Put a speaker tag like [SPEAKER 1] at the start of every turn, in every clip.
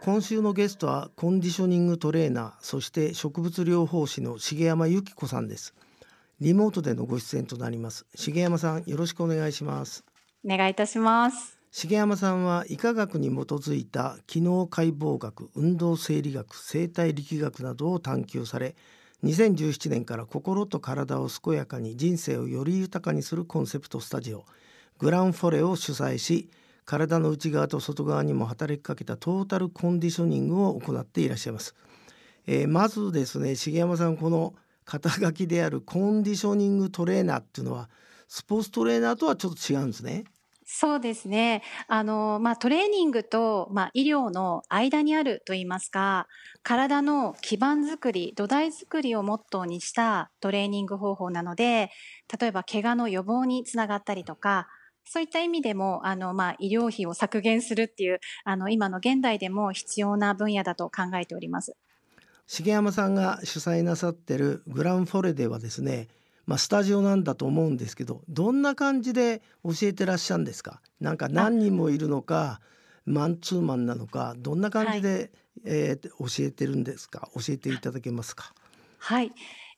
[SPEAKER 1] 今週のゲストはコンディショニングトレーナーそして植物療法士の重山由紀子さんです。リモートでのご出演となります。重山さんよろしくお願いします。
[SPEAKER 2] お願いいたします。
[SPEAKER 1] 重山さんは医科学に基づいた機能解剖学運動生理学生態力学などを探求され2017年から心と体を健やかに人生をより豊かにするコンセプトスタジオグランフォレを主催し体の内側と外側にも働きかけたトータルコンディショニングを行っていらっしゃいます。えー、まずですね重山さんこの肩書きであるコンディショニングトレーナーっていうのはスポーツトレーナーとはちょっと違うんですね。
[SPEAKER 2] そうですね。あの、まあ、トレーニングと、まあ、医療の間にあると言いますか、体の基盤づくり、土台づくりをモットーにしたトレーニング方法なので、例えば怪我の予防につながったりとか、そういった意味でも、あの、まあ、医療費を削減するっていう、あの、今の現代でも必要な分野だと考えております。
[SPEAKER 1] 重山さんが主催なさってるグランフォレではですね、まあ、スタジオなんだと思うんですけどどんな感じで教えてらっしゃるんですか？なんか何人もいるのかマンツーマンなのかどんな感じで、はい、えー、教えてるんですか？教えていただけますか？
[SPEAKER 2] はい、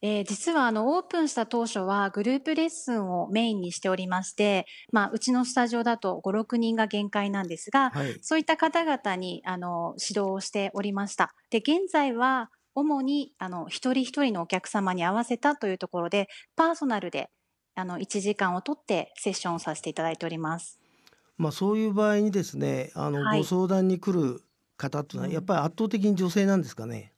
[SPEAKER 2] えー、実はあのオープンした当初はグループレッスンをメインにしておりまして、まあ、うちのスタジオだと56人が限界なんですが、はい、そういった方々にあの指導をしておりました。で現在は主にあの一人一人のお客様に合わせたというところでパーソナルであの1時間を取ってセッションをさせていただいております。
[SPEAKER 1] まあ、そういう場合にですねあの、はい、ご相談に来る方というのはやっぱり圧倒的に女性なんですかね？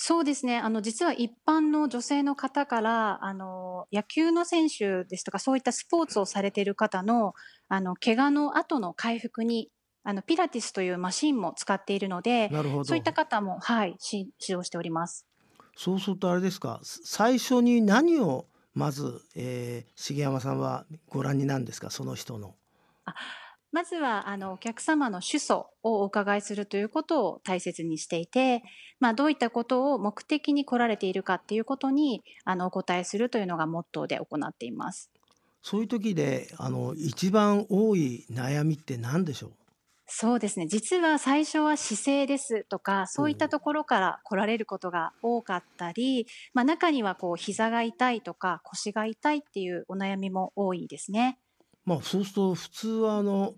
[SPEAKER 2] そうですね。あの、実は一般の女性の方から、あの、野球の選手ですとか、そういったスポーツをされている方の、あの、怪我の後の回復にあのピラティスというマシンも使っているので、なるほどそういった方も、はい、指導しております。
[SPEAKER 1] そうするとあれですか、最初に何をまず、えー、重山さんはご覧になるんですか、その人の。
[SPEAKER 2] あまずはあのお客様の主訴をお伺いするということを大切にしていて、まあ、どういったことを目的に来られているかっていうことにあのお答えするというのがモットーで行っています。
[SPEAKER 1] そういう時であの一番多い悩みって何でしょう？
[SPEAKER 2] そうですね。実は最初は姿勢ですとか、そういったところから来られることが多かったり、まあ中にはこう膝が痛いとか腰が痛いっていうお悩みも多いですね。
[SPEAKER 1] まあそうすると普通はあの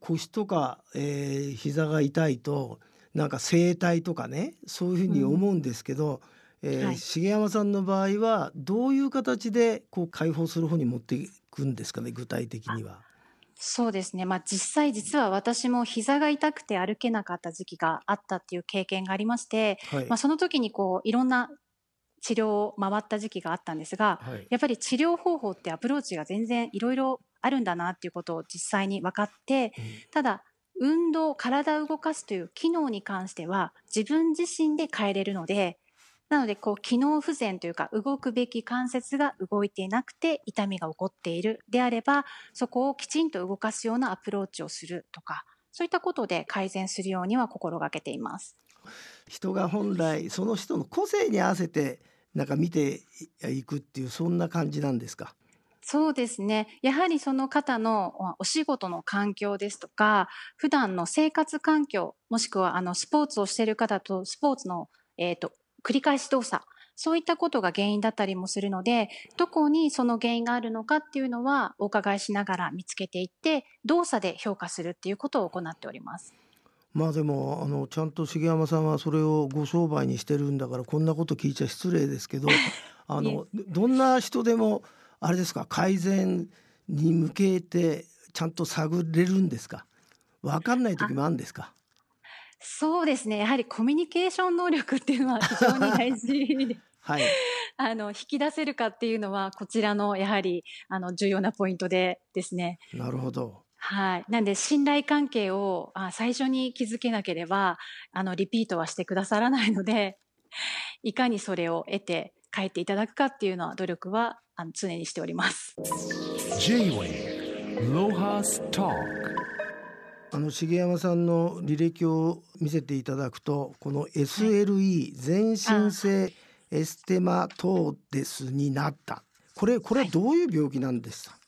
[SPEAKER 1] 腰とか、えー、膝が痛いとなんか整体とかねそういうふうに思うんですけど、うん、えーはい、重山さんの場合はどういう形でこう解放する方に持っていくんですかね具体的には。
[SPEAKER 2] そうですね。まあ実際実は私も膝が痛くて歩けなかった時期があったっていう経験がありまして、はい、まあその時にこういろんな治療を回った時期があったんですが、はい、やっぱり治療方法ってアプローチが全然いろいろあるんだなっていうことを実際に分かって、うん、ただ運動、体を動かすという機能に関しては自分自身で変えれるので、なので、こう、機能不全というか、動くべき関節が動いていなくて、痛みが起こっているであれば、そこをきちんと動かすようなアプローチをするとか、そういったことで改善するようには心がけています。
[SPEAKER 1] 人が本来、その人の個性に合わせて、なんか見ていくっていう、そんな感じなんですか？
[SPEAKER 2] そうですね。やはりその方のお仕事の環境ですとか、普段の生活環境、もしくはあのスポーツをしている方とスポーツの、えーと繰り返し動作、そういったことが原因だったりもするので、どこにその原因があるのかっていうのはお伺いしながら見つけていって、動作で評価するっていうことを行っております。
[SPEAKER 1] まあでもあのちゃんと重山さんはそれをご商売にしてるんだからこんなこと聞いちゃ失礼ですけどあの どんな人でもあれですか？改善に向けてちゃんと探れるんですか？分かんない時もあるんですか？
[SPEAKER 2] そうですね。やはりコミュニケーション能力っていうのは非常に大事で。はい。あの、引き出せるかっていうのは、こちらの、やはり、あの、重要なポイントでですね。
[SPEAKER 1] なるほど。
[SPEAKER 2] はい。なんで、信頼関係をあ最初に築けなければ、あの、リピートはしてくださらないので、いかにそれを得て帰っていただくかっていうのは、努力はあの常にしております。
[SPEAKER 1] あの重山さんの履歴を見せていただくとこの SLE 全身性エステマトーデスになったこれこれはどういう病気なんですか、
[SPEAKER 2] はい。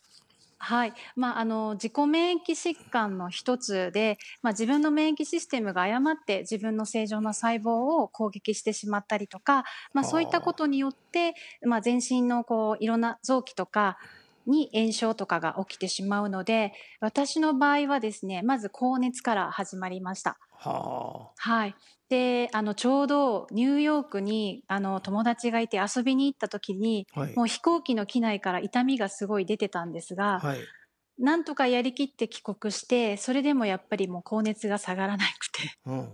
[SPEAKER 2] まあ、あの、自己免疫疾患の一つで、まあ、自分の免疫システムが誤って自分の正常な細胞を攻撃してしまったりとか、まあ、そういったことによって、まあ、全身のこう、いろんな臓器とか、に炎症とかが起きてしまうので、私の場合はですね、まず高熱から始まりました。はあ。はい。で、あの、ちょうどニューヨークに、あの、友達がいて遊びに行った時に、はい、もう飛行機の機内から痛みがすごい出てたんですが、はい、なんとかやりきって帰国して、それでもやっぱりもう高熱が下がらなくて、うん、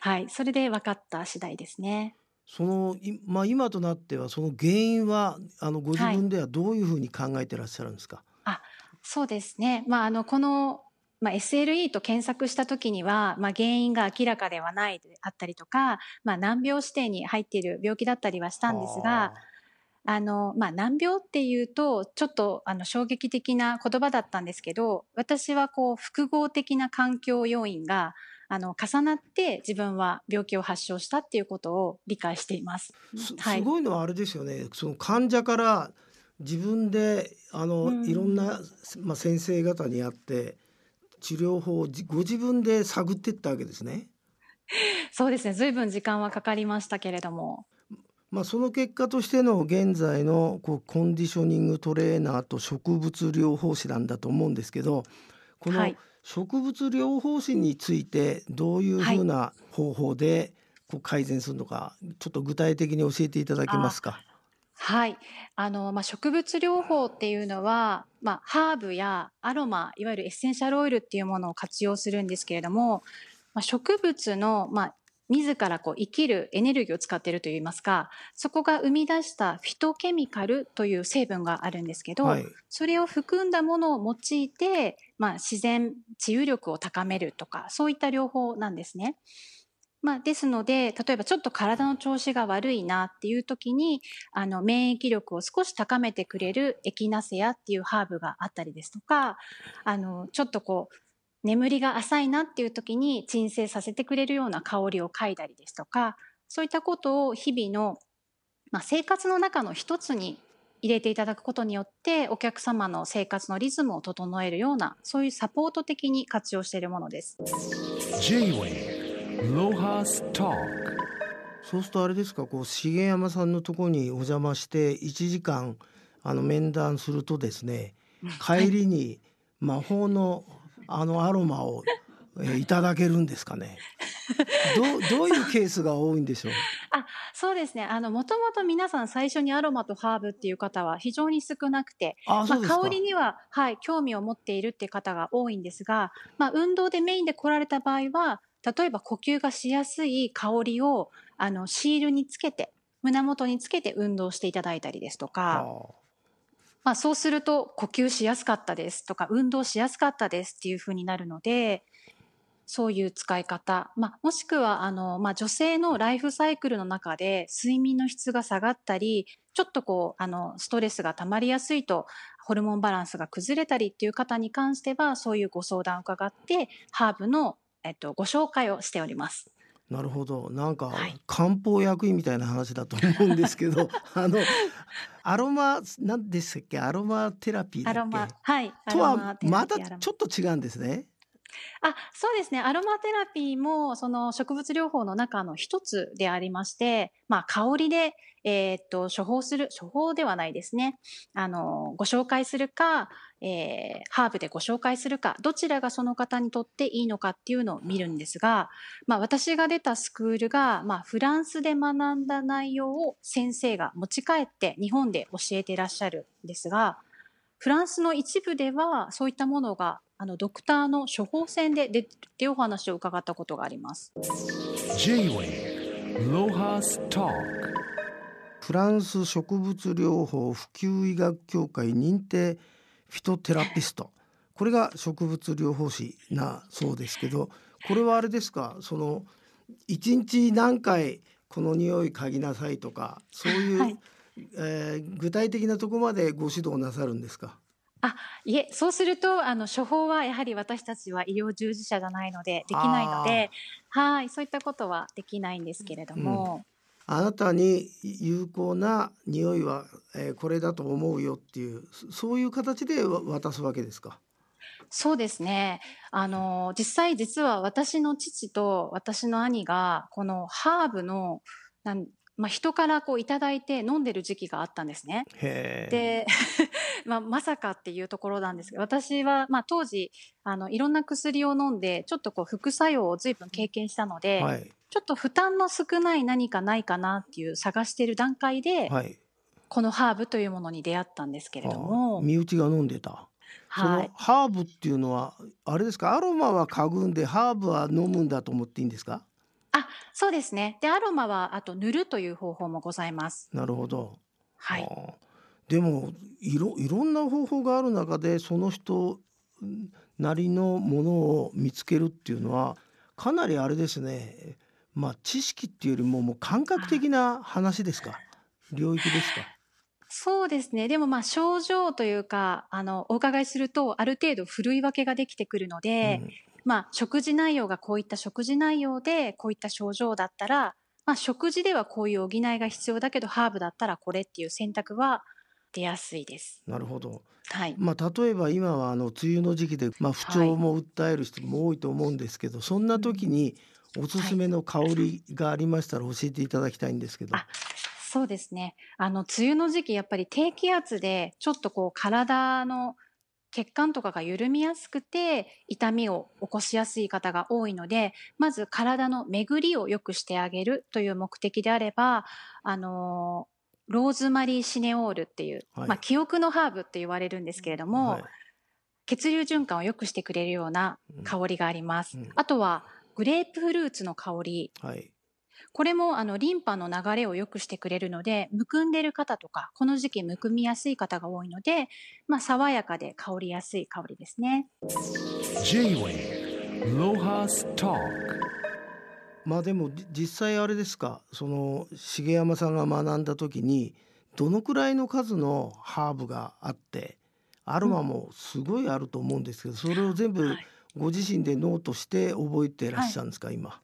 [SPEAKER 2] はい、それで分かった次第ですね。
[SPEAKER 1] その、まあ、今となってはその原因はあのご自分ではどういうふうに考えてらっしゃるんですか、
[SPEAKER 2] はい、あそうですね、まあ、あのこのまあ、SLE と検索した時には、まあ、原因が明らかではないであったりとか、まあ、難病指定に入っている病気だったりはしたんですが、あの、まあ、難病っていうと、ちょっと、あの、衝撃的な言葉だったんですけど、私はこう、複合的な環境要因が、あの、重なって自分は病気を発症したっていうことを理解しています。
[SPEAKER 1] すごいのはあれですよね。その患者から自分で、あの、うん、いろんな、まあ、先生方に会って、治療法をご自分で探っていったわけですね。
[SPEAKER 2] そうですね。随分時間はかかりましたけれども。
[SPEAKER 1] まあ、その結果としての現在のこうコンディショニングトレーナーと植物療法士なんだと思うんですけどこの植物療法士についてどういうふうな方法でこう改善するのかちょっと具体的に教えていただけますか？
[SPEAKER 2] はい。あの、まあ、植物療法っていうのは、まあ、ハーブやアロマ、いわゆるエッセンシャルオイルっていうものを活用するんですけれども、まあ、植物の、まあ、自らこう生きるエネルギーを使っているといいますか、そこが生み出したフィトケミカルという成分があるんですけど、はい、それを含んだものを用いて、まあ、自然治癒力を高めるとか、そういった療法なんですね。まあ、ですので、例えばちょっと体の調子が悪いなっていう時に、あの、免疫力を少し高めてくれるエキナセアっていうハーブがあったりですとか、あの、ちょっとこう、眠りが浅いなっていう時に鎮静させてくれるような香りを嗅いだりですとか、そういったことを日々の、まあ、生活の中の一つに入れていただくことによってお客様の生活のリズムを整えるようなそういうサポート的に活用しているものです。
[SPEAKER 1] そうするとあれですかこう重山さんのところにお邪魔して1時間あの面談するとですね帰りに魔法のあのアロマを、えいただけるんですかね？どどういうケースが多いんでしょう？
[SPEAKER 2] あそうですね。あのもともと皆さん最初にアロマとハーブっていう方は非常に少なくてまあ、香りには、はい、興味を持っているっていう方が多いんですが、まあ、運動でメインで来られた場合は例えば呼吸がしやすい香りをあのシールにつけて胸元につけて運動していただいたりですとか、まあ、そうすると呼吸しやすかったですとか運動しやすかったですっていうふうになるのでそういう使い方、まあ、もしくはあの、まあ、女性のライフサイクルの中で睡眠の質が下がったりちょっとこうあのストレスが溜まりやすいとホルモンバランスが崩れたりっていう方に関してはそういうご相談を伺ってハーブのえっと、ご紹介をしております。
[SPEAKER 1] なるほど。なんか漢方薬品みたいな話だと思うんですけど あのアロマ何でしたっけ？アロマテラピーアロマ。はい。とはまたちょっと違うんですね。
[SPEAKER 2] あそうですねアロマテラピーもその植物療法の中の一つでありまして、まあ、香りでえー、っと、処方する、処方ではないですね。あの、ご紹介するか、えー、ハーブでご紹介するか、どちらがその方にとっていいのかっていうのを見るんですが、まあ私が出たスクールが、まあフランスで学んだ内容を先生が持ち帰って日本で教えていらっしゃるんですが、フランスの一部ではそういったものがあのドクターの処方箋で出てお話を伺ったことがあります。J-Way ロハス
[SPEAKER 1] ターフランス植物療法普及医学協会認定フィトテラピスト。これが植物療法士なそうですけどこれはあれですか？その一日何回この匂い嗅ぎなさいとかそういう、はい、えー、具体的なとこまでご指導なさるんですか？
[SPEAKER 2] あいえそうするとあの処方はやはり私たちは医療従事者じゃないのでできないのではいそういったことはできないんですけれども。うん
[SPEAKER 1] あなたに有効な匂いは、えー、これだと思うよっていうそういう形で渡すわけですか？
[SPEAKER 2] そうですね。あの、実際実は私の父と私の兄が、このハーブの、なんまあ、人からこういただいて飲んでる時期があったんですね。で、まあ、まさかっていうところなんですけど、私は、まあ、当時、あの、いろんな薬を飲んで、ちょっとこう副作用を随分経験したので、はい、ちょっと負担の少ない何かないかなっていう探している段階で、はい、このハーブというものに出会ったんですけれども。
[SPEAKER 1] 身内が飲んでた。そのハーブっていうのはあれですか？アロマは嗅ぐんでハーブは飲むんだと思っていいんですか？
[SPEAKER 2] あそうですね。でアロマはあと塗るという方法もございます。
[SPEAKER 1] なるほど。
[SPEAKER 2] はい
[SPEAKER 1] でもいろいろんな方法がある中でその人なりのものを見つけるっていうのはかなりあれですね。まあ知識っていうよりももう感覚的な話ですか？領域ですか？
[SPEAKER 2] そうですね。でもまあ症状というか、あの、お伺いすると、ある程度ふるい分けができてくるので、うん、まあ食事内容がこういった食事内容で、こういった症状だったら、まあ食事ではこういう補いが必要だけど、ハーブだったらこれっていう選択は出やすいです。
[SPEAKER 1] なるほど。
[SPEAKER 2] はい。
[SPEAKER 1] まあ例えば今はあの梅雨の時期で、まあ不調も訴える人も多いと思うんですけど、はい、そんな時におすすめの香りがありましたら教えていただきたいんですけど。
[SPEAKER 2] はいそうですね。あの、梅雨の時期、やっぱり低気圧で、ちょっとこう、体の血管とかが緩みやすくて、痛みを起こしやすい方が多いので、まず体の巡りを良くしてあげるという目的であれば、あのローズマリーシネオールっていう、はい、まあ、記憶のハーブって言われるんですけれども、はい、血流循環を良くしてくれるような香りがあります。うん。うん、あとは、グレープフルーツの香り、はい、これもあのリンパの流れを良くしてくれるので、むくんでる方とか、この時期むくみやすい方が多いので、まあ、爽やかで香りやすい香りですね。
[SPEAKER 1] まあでも実際あれですか？その繁山さんが学んだ時にどのくらいの数のハーブがあってアロマもすごいあると思うんですけど、それを全部ご自身でノートして覚えてらっしゃるんですか、はい、今。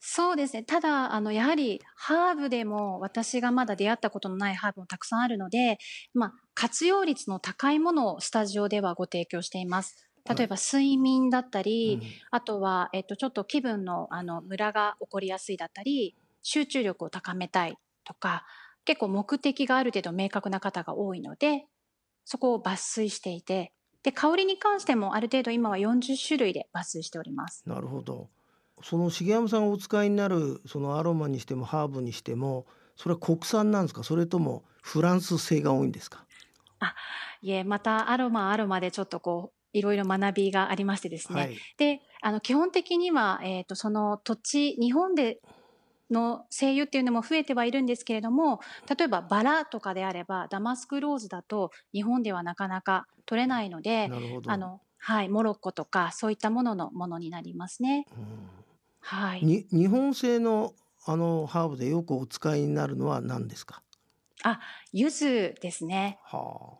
[SPEAKER 2] そうですね。ただ、あの、やはり、ハーブでも、私がまだ出会ったことのないハーブもたくさんあるので、まあ、活用率の高いものをスタジオではご提供しています。例えば、睡眠だったり、はい、あとは、えっと、ちょっと気分の、あの、ムラが起こりやすいだったり、集中力を高めたいとか、結構目的がある程度明確な方が多いので、そこを抜粋していて、で、香りに関してもある程度今は40種類で抜粋しております。
[SPEAKER 1] なるほど。その重山さんがお使いになるそのアロマにしてもハーブにしてもそれは国産なんですか？それともフランス製が多いんですか？
[SPEAKER 2] あいえまたアロマアロマでちょっとこういろいろ学びがありましてですね、はい、であの基本的には、えーと、その土地日本での精油っていうのも増えてはいるんですけれども例えばバラとかであればダマスクローズだと日本ではなかなか取れないのであの、はい、モロッコとかそういったもののものになりますね。うんはい。
[SPEAKER 1] に日本製のあのハーブでよくお使いになるのは何ですか？
[SPEAKER 2] あ、柚子ですね。
[SPEAKER 1] は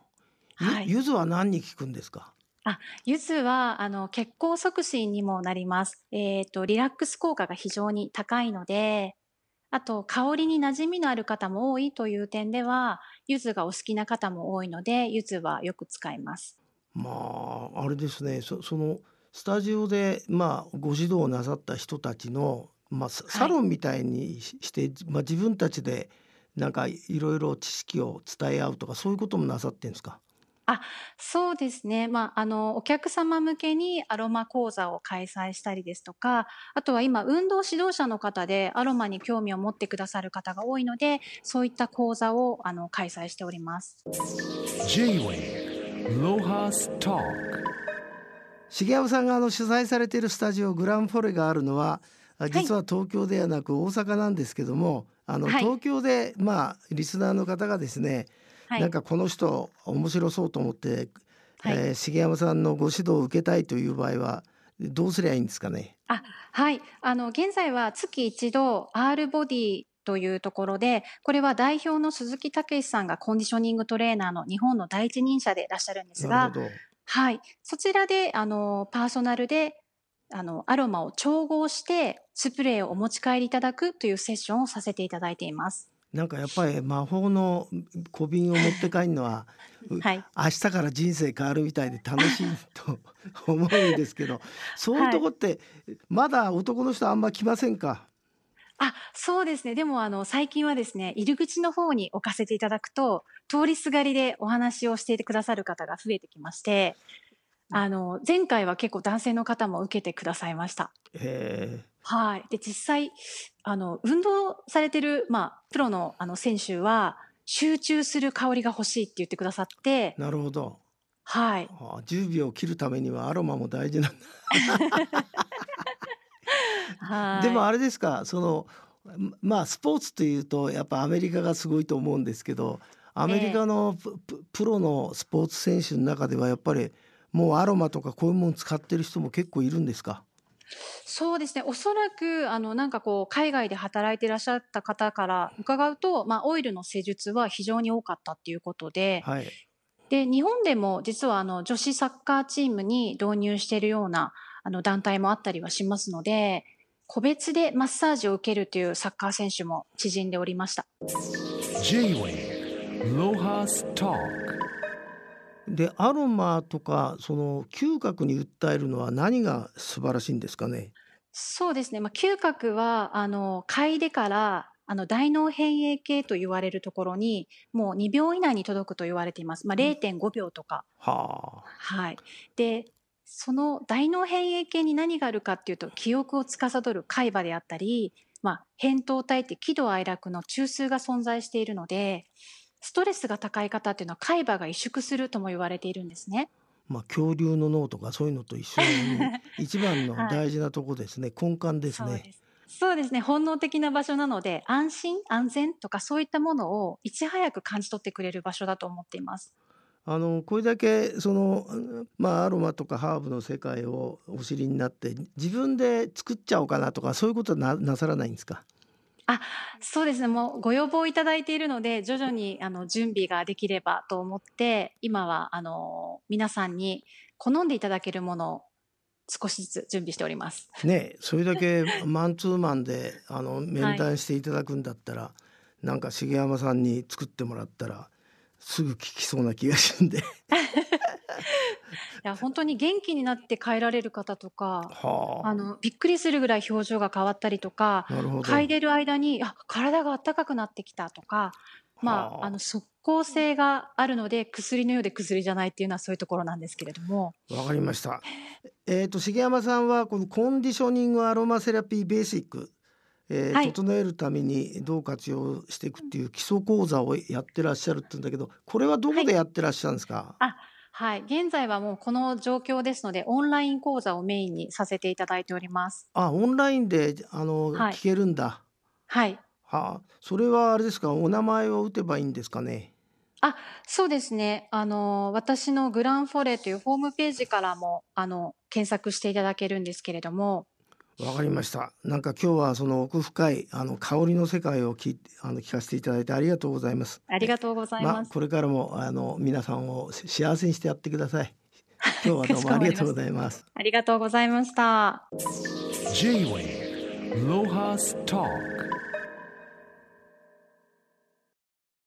[SPEAKER 1] あ。はい、柚子は何に効くんですか？
[SPEAKER 2] あ、柚子はあの血行促進にもなります。えっ、ー、とリラックス効果が非常に高いので、あと香りに馴染みのある方も多いという点では、柚子がお好きな方も多いので、柚子はよく使います。
[SPEAKER 1] まああれですね。そそのスタジオでまあご指導なさった人たちの、まあ、サロンみたいにして、はい、まあ、自分たちでなんかいろいろ知識を伝え合うとかそういうこともなさってんですか？
[SPEAKER 2] あそうですね、まあ、あのお客様向けにアロマ講座を開催したりですとかあとは今運動指導者の方でアロマに興味を持ってくださる方が多いのでそういった講座をあの開催しております。
[SPEAKER 1] 重山さんがあの取材されているスタジオグランフォレがあるのは実は東京ではなく大阪なんですけども、あの、東京でまあリスナーの方がですね、はい、なんかこの人面白そうと思って、はい、えー、重山さんのご指導を受けたいという場合はどうすりゃいいんですかね？
[SPEAKER 2] あはいあの現在は月一度 R ボディというところで、これは代表の鈴木武さんがコンディショニングトレーナーの日本の第一人者でいらっしゃるんですが、はい。そちらで、あの、パーソナルであの、アロマを調合してスプレーをお持ち帰りいただくというセッションをさせていただいています。
[SPEAKER 1] なんかやっぱり魔法の小瓶を持って帰るのは、はい、明日から人生変わるみたいで楽しいと思うんですけど そういうとこってまだ男の人あんま来ませんか、
[SPEAKER 2] あ、そうですね。でも、あの、最近はですね、入り口の方に置かせていただくと、通りすがりでお話をしていてくださる方が増えてきまして、あの、前回は結構男性の方も受けてくださいました。
[SPEAKER 1] へ
[SPEAKER 2] はい。で、実際、あの、運動されてる、まあ、プロの、あの、選手は、集中する香りが欲しいって言ってくださって、
[SPEAKER 1] なるほど。
[SPEAKER 2] はい。
[SPEAKER 1] はあ、10秒切るためにはアロマも大事なんだ。でもあれですかそのまあスポーツというとやっぱアメリカがすごいと思うんですけどアメリカのプ,、ロのスポーツ選手の中ではやっぱりもうアロマとかこういうもの使ってる人も結構いるんですか？
[SPEAKER 2] そうですね。おそらく、あの、なんかこう、海外で働いていらっしゃった方から伺うと、まあ、オイルの施術は非常に多かったっていうことで、
[SPEAKER 1] はい、
[SPEAKER 2] で、日本でも実はあの、女子サッカーチームに導入しているような、あの、団体もあったりはしますので、個別でマッサージを受けるというサッカー選手も縮んでおりました。
[SPEAKER 1] でアロマとかその嗅覚に訴えるのは何が素晴らしいんですかね？
[SPEAKER 2] そうですね、まあ、嗅覚はあの嗅いでからあの大脳変影系と言われるところにもう2秒以内に届くと言われています、まあ、0.5秒とか。
[SPEAKER 1] は
[SPEAKER 2] あ、はい、でその大脳変影系に何があるかっていうと記憶を司る海馬であったり、まあ、扁桃体って喜怒哀楽の中枢が存在しているのでストレスが高い方っていうのは海馬が萎縮するとも言われているんですね。
[SPEAKER 1] まあ、恐竜の脳とかそういうのと一緒に 一番の大事なとこですね、はい、根幹ですね。
[SPEAKER 2] そうですね本能的な場所なので安心安全とかそういったものをいち早く感じ取ってくれる場所だと思っています。
[SPEAKER 1] あのこれだけそのまあアロマとかハーブの世界をお知りになって自分で作っちゃおうかなとかそういうことはななさらないんですか？
[SPEAKER 2] あそうですねもうご要望いただいているので徐々にあの準備ができればと思って今はあの皆さんに好んでいただけるものを少しずつ準備しております。
[SPEAKER 1] ねそれだけ マンツーマンであの面談していただくんだったら、はい、なんか重山さんに作ってもらったらすぐ聞きそうな気がするんで い
[SPEAKER 2] や本当に元気になって帰られる方とか、
[SPEAKER 1] は
[SPEAKER 2] あ、あのびっくりするぐらい表情が変わったりとか嗅いでる間にあ体が温かくなってきたとか、まあ、あの即効性があるので薬のようで薬じゃないっていうのはそういうところなんですけれども。
[SPEAKER 1] わかりました。えっ、ー、と重山さんはこのコンディショニングアロマセラピーベーシックえーはい、整えるためにどう活用していくっていう基礎講座をやってらっしゃるって言うんだけどこれはどこでやってらっしゃるんですか、
[SPEAKER 2] はい、あはい、現在はもうこの状況ですのでオンライン講座をメインにさせていただいております。
[SPEAKER 1] あオンラインであの、はい、聞けるんだ。
[SPEAKER 2] はい。
[SPEAKER 1] はあ、それはあれですか？お名前を打てばいいんですかね？
[SPEAKER 2] あ、そうですね。あの、私のグランフォレというホームページからも、あの、検索していただけるんですけれども、
[SPEAKER 1] わかりました。なんか今日はその奥深いあの香りの世界を聞あの聞かせていただいてありがとうございます。
[SPEAKER 2] ありがとうございます。
[SPEAKER 1] まあ、これからもあの皆さんを幸せにしてやってください。今日はどうもありがとうございます。
[SPEAKER 2] ありがとうございました。
[SPEAKER 1] J-Way ロハスター